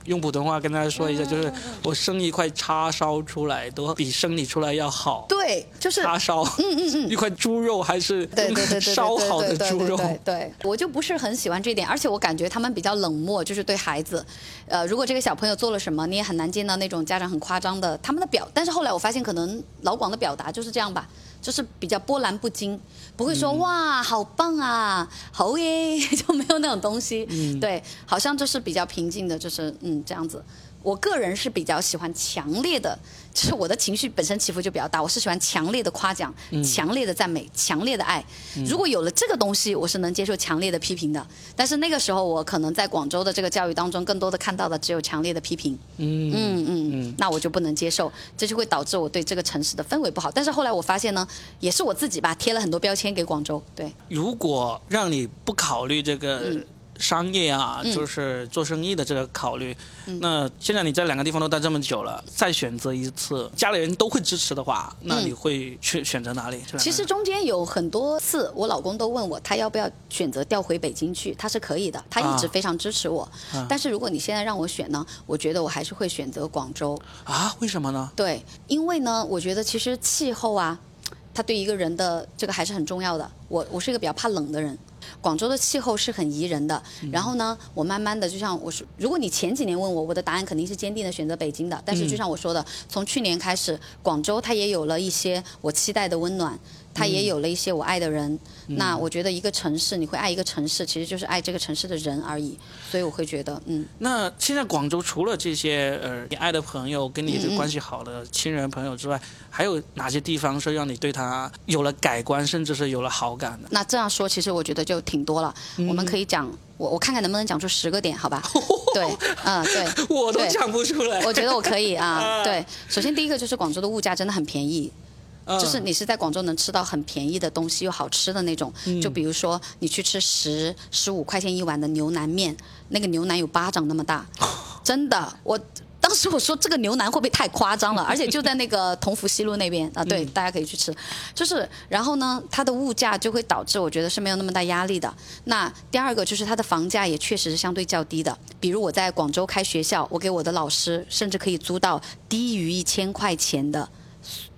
用普通话跟大家说一下，就是我生一块叉烧出来都比生你出来要好。对，就是叉烧，嗯嗯嗯，一块猪肉还是对对对对燒好的对对豬肉。对，我就不是很喜欢这一点，而且我感觉他们比较冷漠，就是对孩子，呃，如果这个小朋友做了什么，你也很难见到那种家长很夸张的他们的表。但是后来我发现，可能老广的表达就是这样吧，就是比较波澜不惊，不会说、哇好棒啊，好耶，就没有那种东西。对，好像就是比较平静的，就是嗯这样子。我个人是比较喜欢强烈的，就是我的情绪本身起伏就比较大，我是喜欢强烈的夸奖、强烈的赞美、强烈的爱。如果有了这个东西，我是能接受强烈的批评的。但是那个时候，我可能在广州的这个教育当中，更多的看到的只有强烈的批评。嗯嗯嗯嗯，那我就不能接受，这就会导致我对这个城市的氛围不好。但是后来我发现呢，也是我自己吧，贴了很多标签给广州。对，如果让你不考虑这个嗯商业啊，就是做生意的这个考虑，那现在你在两个地方都待这么久了，再选择一次，家里人都会支持的话，那你会去选择哪里？这两个其实中间有很多次，我老公都问我他要不要选择调回北京去，他是可以的，他一直啊非常支持我。但是如果你现在让我选呢，我觉得我还是会选择广州。啊，为什么呢？对，因为呢，我觉得其实气候啊，它对一个人的这个还是很重要的。我我是一个比较怕冷的人，广州的气候是很宜人的。然后呢，我慢慢的就像我说，如果你前几年问我，我的答案肯定是坚定的选择北京的。但是就像我说的，从去年开始，广州它也有了一些我期待的温暖。它也有了一些我爱的人，那我觉得一个城市，你会爱一个城市，其实就是爱这个城市的人而已。所以我会觉得，嗯，那现在广州除了这些呃你爱的朋友跟你的关系好的亲人朋友之外，还有哪些地方是让你对他有了改观，甚至是有了好感的？那这样说，其实我觉得就挺多了。我们可以讲，我我看看能不能讲出十个点，好吧？对，嗯，对，我都讲不出来。我觉得我可以啊。啊对，首先第一个就是广州的物价真的很便宜，嗯就是你是在广州能吃到很便宜的东西又好吃的那种。就比如说你去吃十十五块钱一碗的牛腩面，那个牛腩有巴掌那么大，真的我。当时我说这个牛腩会不会太夸张了？而且就在那个同福西路那边啊，对，大家可以去吃。就是，然后呢，它的物价就会导致我觉得是没有那么大压力的。那第二个就是它的房价也确实是相对较低的。比如我在广州开学校，我给我的老师甚至可以租到低于一千块钱的，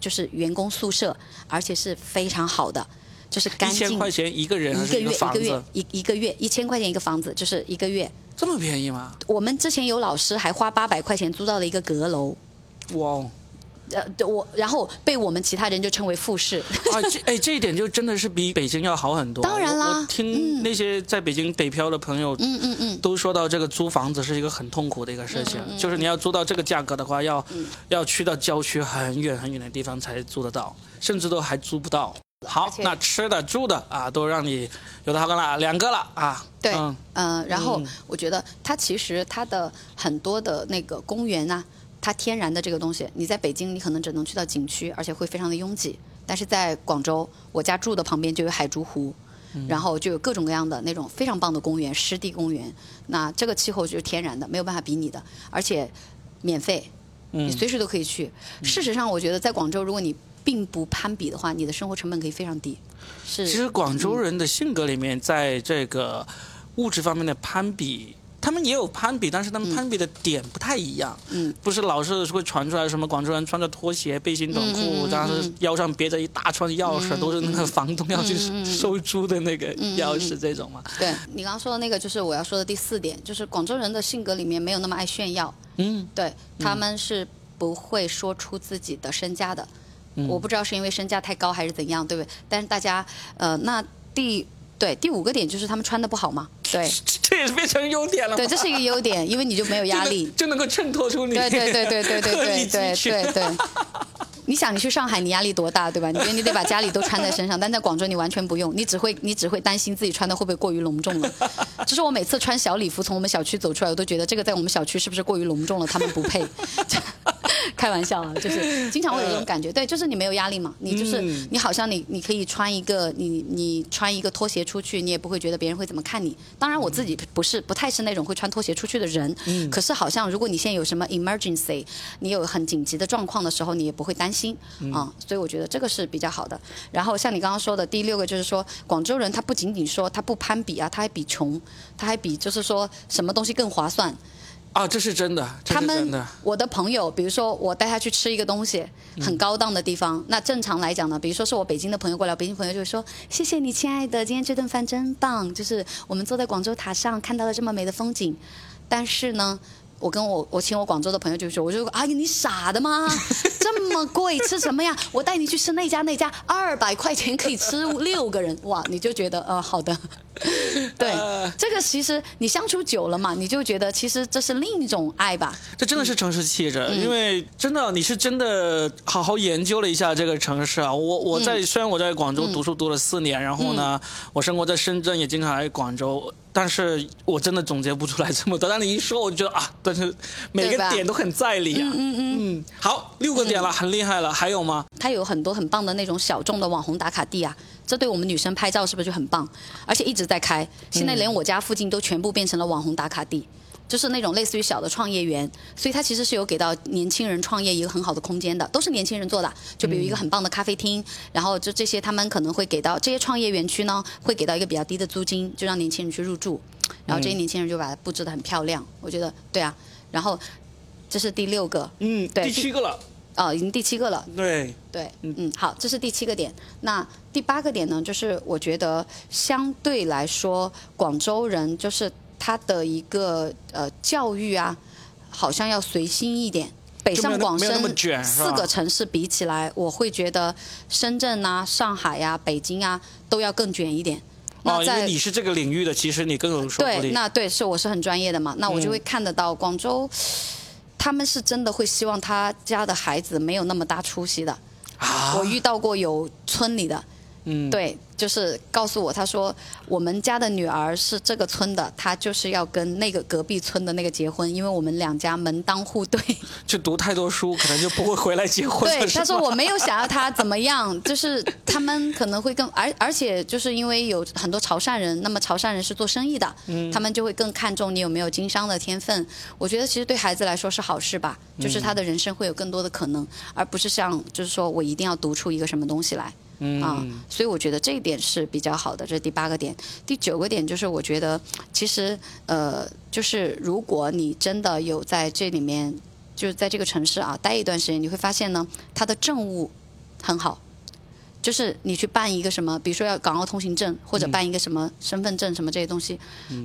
就是员工宿舍，而且是非常好的，就是干净一净。千块钱一个人一个月一个月？一一个月一千块钱一个房子，就是一个月。这么便宜吗？我们之前有老师还花八百块钱租到了一个阁楼，哇哦！呃，对我然后被我们其他人就称为复式。啊，这哎，这一点就真的是比北京要好很多。当然啦听那些在北京北漂的朋友，嗯嗯嗯，都说到这个租房子是一个很痛苦的一个事情，嗯就是你要租到这个价格的话，要、要去到郊区很远很远的地方才租得到，甚至都还租不到。好那吃的住的啊，都让你有的好感了，两个了啊。对，嗯呃，然后嗯我觉得它其实它的很多的那个公园啊，它天然的这个东西，你在北京你可能只能去到景区，而且会非常的拥挤。但是在广州，我家住的旁边就有海珠湖，嗯然后就有各种各样的那种非常棒的公园，湿地公园。那这个气候就是天然的，没有办法比拟的，而且免费，嗯你随时都可以去。事实上，我觉得在广州，如果你并不攀比的话，你的生活成本可以非常低。是，其实广州人的性格里面，在这个物质方面的攀比。他们也有攀比，但是他们攀比的点不太一样。嗯，不是老是会传出来什么广州人穿着拖鞋、背心短裤，嗯嗯嗯然后腰上别着一大串钥匙，都是那个房东要去收租的那个钥匙这种嘛。对你刚刚说的那个，就是我要说的第四点，就是广州人的性格里面没有那么爱炫耀。嗯，对，他们是不会说出自己的身价的。我不知道是因为身价太高还是怎样，对不对？但是大家，呃，那第对第五个点就是他们穿的不好嘛。对 这也是变成优点了。对，这是一个优点，因为你就没有压力，就能够衬托出你。对对对对对对对对对对。你想，你去上海，你压力多大，对吧？你觉得你得把家里都穿在身上，但在广州你完全不用，你只会你只会担心自己穿的会不会过于隆重了。就是我每次穿小礼服从我们小区走出来，我都觉得这个在我们小区是不是过于隆重了？他们不配。开玩笑啊，就是经常会有这种感觉。对，就是你没有压力嘛，你就是你好像你你可以穿一个你你穿一个拖鞋出去，你也不会觉得别人会怎么看你。当然我自己不是不太是那种会穿拖鞋出去的人，嗯可是好像如果你现在有什么 emergency，你有很紧急的状况的时候，你也不会担心啊。所以我觉得这个是比较好的。然后像你刚刚说的第六个就是说，广州人他不仅仅说他不攀比啊，他还比穷，他还比就是说什么东西更划算。啊，这是真的，他们的。我的朋友，比如说我带他去吃一个东西，很高档的地方，那正常来讲呢，比如说是我北京的朋友过来，北京朋友就会说：“谢谢你，亲爱的，今天这顿饭真棒，就是我们坐在广州塔上看到了这么美的风景。”但是呢。我跟我我请我广州的朋友就说，我就阿姨你傻的吗？这么贵吃什么呀？我带你去吃那家那家，二百块钱可以吃六个人，哇！你就觉得呃好的，对，这个其实你相处久了嘛，你就觉得其实这是另一种爱吧。这真的是城市气质，因为真的你是真的好好研究了一下这个城市啊。我我在虽然我在广州读书读了四年，然后呢，我生活在深圳，也经常来广州。但是我真的总结不出来这么多，但你一说，我就觉得啊，但是每个点都很在理啊。嗯嗯嗯。好，六个点了，很厉害了，还有吗？它有很多很棒的那种小众的网红打卡地啊，这对我们女生拍照是不是就很棒？而且一直在开，现在连我家附近都全部变成了网红打卡地。就是那种类似于小的创业园，所以它其实是有给到年轻人创业一个很好的空间的，都是年轻人做的。就比如一个很棒的咖啡厅，然后就这些他们可能会给到这些创业园区呢，会给到一个比较低的租金，就让年轻人去入住，然后这些年轻人就把它布置的很漂亮。我觉得对啊，然后这是第六个，嗯，对，第七个了，哦，已经第七个了，对对，嗯，好，这是第七个点。那第八个点呢，就是我觉得相对来说，广州人就是。他的一个呃教育啊，好像要随心一点。北上广深四个城市比起来，我会觉得深圳啊、上海呀、北京啊都要更卷一点。那，因为你是这个领域的，其实你更有说服力。对，那对是我是很专业的嘛，那我就会看得到广州，他们是真的会希望他家的孩子没有那么大出息的。啊，我遇到过有村里的，嗯，对。就是告诉我，他说我们家的女儿是这个村的，她就是要跟那个隔壁村的那个结婚，因为我们两家门当户对。就读太多书，可能就不会回来结婚。对，他说我没有想要他怎么样，就是他们可能会更而而且就是因为有很多潮汕人，那么潮汕人是做生意的，嗯他们就会更看重你有没有经商的天分。我觉得其实对孩子来说是好事吧，就是他的人生会有更多的可能，而不是像就是说我一定要读出一个什么东西来。啊，所以我觉得这一点是比较好的，这是第八个点。第九个点就是我觉得，其实呃，就是如果你真的有在这里面，就是在这个城市啊待一段时间，你会发现呢，它的政务很好，就是你去办一个什么，比如说要港澳通行证或者办一个什么身份证什么这些东西，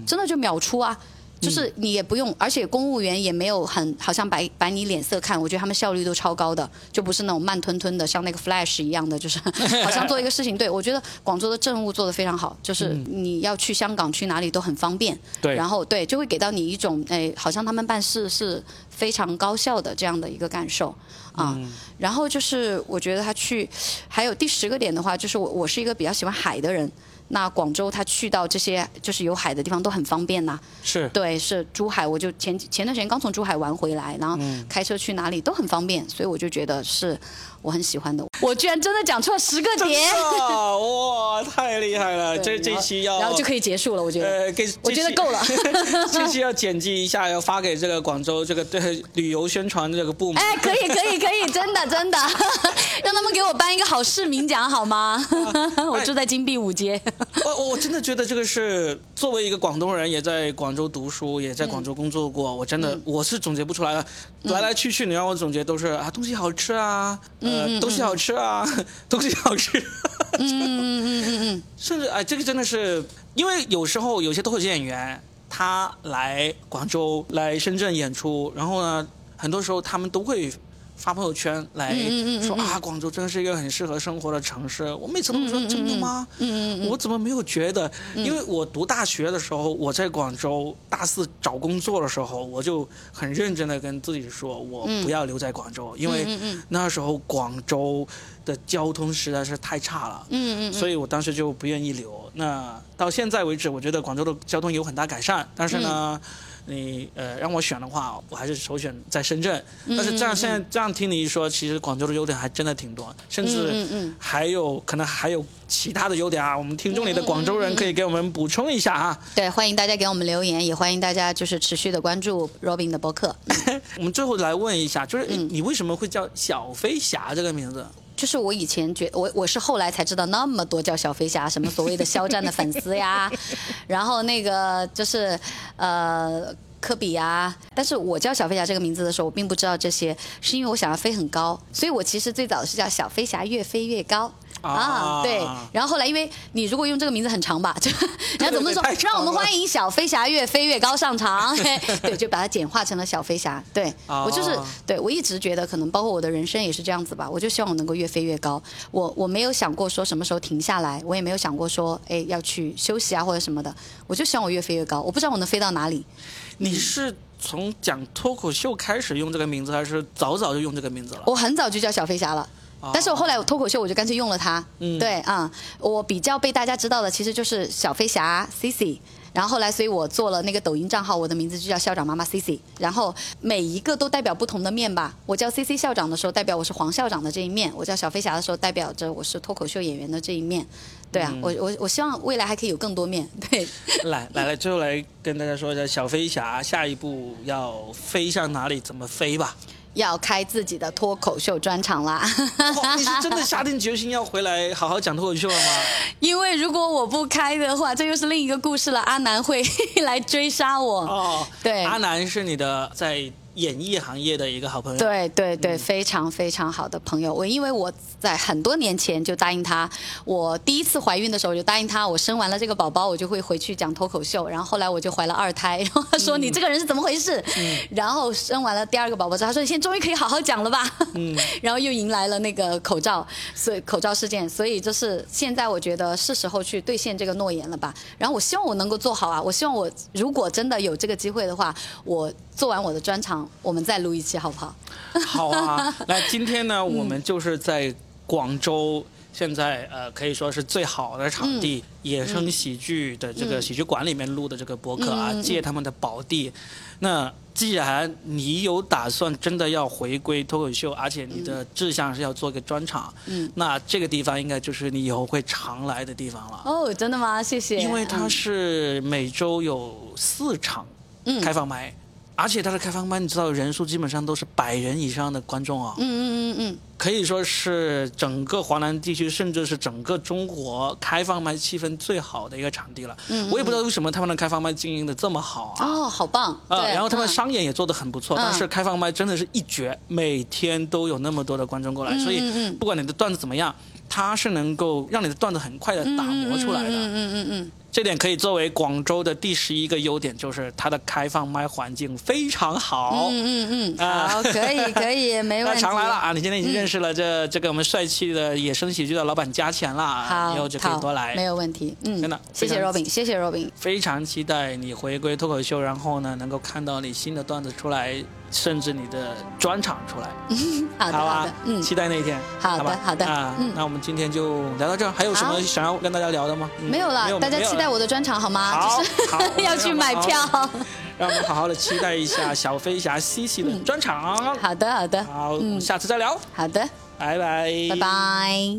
真的就秒出啊。就是你也不用，而且公务员也没有很好像摆摆你脸色看，我觉得他们效率都超高的，就不是那种慢吞吞的，像那个 Flash 一样的，就是 好像做一个事情。对我觉得广州的政务做得非常好，就是你要去香港去哪里都很方便。对，然后对就会给到你一种哎，好像他们办事是非常高效的这样的一个感受啊。然后就是我觉得他去，还有第十个点的话，就是我我是一个比较喜欢海的人。那广州他去到这些就是有海的地方都很方便呐。是对，是珠海，我就前前段时间刚从珠海玩回来，然后开车去哪里都很方便，所以我就觉得是我很喜欢的。我居然真的讲出了十个点，啊哇，太厉害了！这这期要然后就可以结束了，我觉得。呃，给我觉得够了。这期要剪辑一下，要发给这个广州这个对 旅游宣传这个部门。哎，可以，可以，可以，真的，真的，让他们给我颁一个好市民奖好吗？我住在金碧五街。我我我真的觉得这个是作为一个广东人，也在广州读书，也在广州工作过，我真的我是总结不出来的。来来去去，你让我总结都是啊，东西好吃啊，呃，东西好吃啊，东西好吃。嗯嗯嗯嗯嗯，甚至哎，这个真的是，因为有时候有些脱口秀演员他来广州、来深圳演出，然后呢，很多时候他们都会发朋友圈来说啊，广州真的是一个很适合生活的城市。我每次都说真的吗？我怎么没有觉得？因为我读大学的时候，我在广州大四找工作的时候，我就很认真的跟自己说，我不要留在广州，因为那时候广州的交通实在是太差了。嗯嗯所以我当时就不愿意留。那到现在为止，我觉得广州的交通有很大改善，但是呢，嗯你呃让我选的话，我还是首选在深圳。嗯但是这样现在这样听你一说，其实广州的优点还真的挺多，甚嗯至嗯还有可能还有其他的优点啊。我们听众里的广州人可以给我们补充一下啊。对，欢迎大家给我们留言，也欢迎大家就是持续的关注 Robin 的博客。我们最后来问一下，就是嗯你为什么会叫小飞侠这个名字？就是我以前觉我我是后来才知道那么多叫小飞侠，什么所谓的肖战的粉丝呀，然后那个就是呃科比呀，但是我叫小飞侠这个名字的时候，我并不知道这些，是因为我想要飞很高，所以我其实最早是叫小飞侠越飞越高。啊，对，然后后来因为你如果用这个名字很长吧，就然后怎么说让我们欢迎小飞侠越飞越高上场，对，就把它简化成了小飞侠。对、哦我就是对我一直觉得可能包括我的人生也是这样子吧，我就希望我能够越飞越高。我我没有想过说什么时候停下来，我也没有想过说哎要去休息啊或者什么的，我就希望我越飞越高。我不知道我能飞到哪里，你是从讲脱口秀开始用这个名字，还是早早就用这个名字了？我很早就叫小飞侠了。但是我后来我脱口秀我就干脆用了它，嗯对啊、我比较被大家知道的其实就是小飞侠 C C，然后后来所以我做了那个抖音账号，我的名字就叫校长妈妈 C C，然后每一个都代表不同的面吧。我叫 C C 校长的时候，代表我是黄校长的这一面；我叫小飞侠的时候，代表着我是脱口秀演员的这一面。对啊，我我我希望未来还可以有更多面。对，来来来，最后来跟大家说一下，小飞侠下一步要飞向哪里，怎么飞吧？要开自己的脱口秀专场啦。哦你是真的下定决心要回来好好讲脱口秀了吗？因为如果我不开的话，这又是另一个故事了。阿南会 来追杀我。哦，对阿南是你的在演艺行业的一个好朋友。，对对对，非常非常好的朋友。我因为我在很多年前就答应他，我第一次怀孕的时候我就答应他，我生完了这个宝宝，我就会回去讲脱口秀。然后后来我就怀了二胎，然后他说、你这个人是怎么回事？然后生完了第二个宝宝之后，他说你现在终于可以好好讲了吧？然后又迎来了那个口罩，所以口罩事件，所以就是现在我觉得是时候去兑现这个诺言了吧。然后我希望我能够做好啊，我希望我如果真的有这个机会的话，我做完我的专场，我们再录一期好不好？好啊。来今天呢，我们就是在广州。现在呃可以说是最好的场地，野生喜剧的这个喜剧馆里面录的这个博客啊，借他们的宝地。那既然你有打算真的要回归脱口秀，而且你的志向是要做一个专场，嗯那这个地方应该就是你以后会常来的地方了。哦，真的吗？谢谢。因为它嗯是每周有四场嗯开放麦，而且它的开放麦，你知道人数基本上都是百人以上的观众啊、嗯嗯嗯嗯可以说是整个华南地区，甚至是整个中国开放麦气氛最好的一个场地了。嗯我也不知道为什么他们的开放麦经营的这么好啊。哦，好棒。啊，对然后他们嗯商演也做的很不错，嗯但是开放麦真的是一绝，每天都有那么多的观众过来，所以不管你的段子怎么样，它是能够让你的段子很快的打磨出来的。嗯嗯嗯嗯这点可以作为广州的第十一个优点，就是它的开放麦环境非常好。嗯嗯嗯，啊好，可以可以，没问题。那常来了啊！你今天已经认识了这、这个我们帅气的野生喜剧的老板加钱了啊，好，以后就可以多来。没有问题。嗯，真的谢谢 Robin，谢谢 Robin。非常期待你回归脱口秀，然后呢，能够看到你新的段子出来，甚至你的专场出来。好的，好啊好的，，嗯，期待那一天。好的吧好的啊，嗯那我们今天就聊到这儿，还有什么想要跟大家聊的吗？嗯没有了，大家期待我的专场好吗？好就是好 要去买票。让我们好好的期待一下小飞侠西西的专场。好的，好的，好，嗯下次再聊，好的，拜拜，拜拜。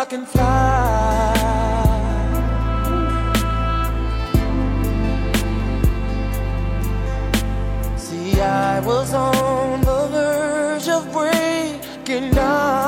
I can fly. See, I was on the verge of breaking down.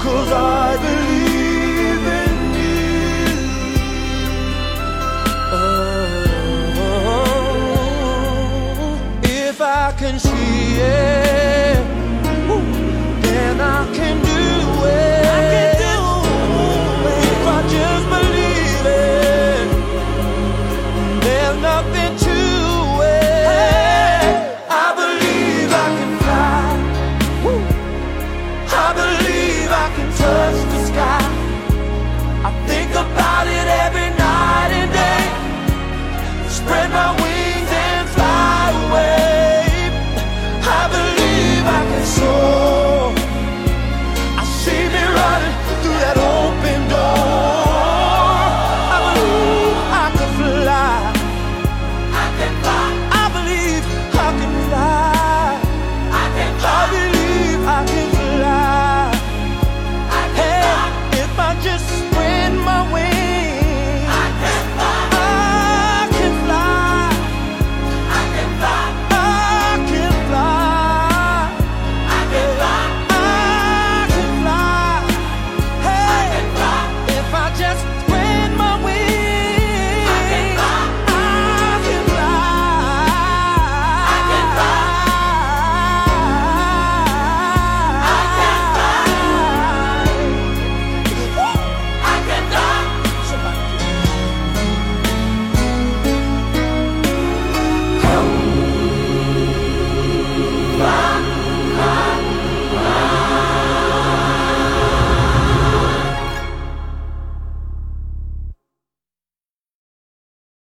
cause I believe in you. Oh, if I can see it.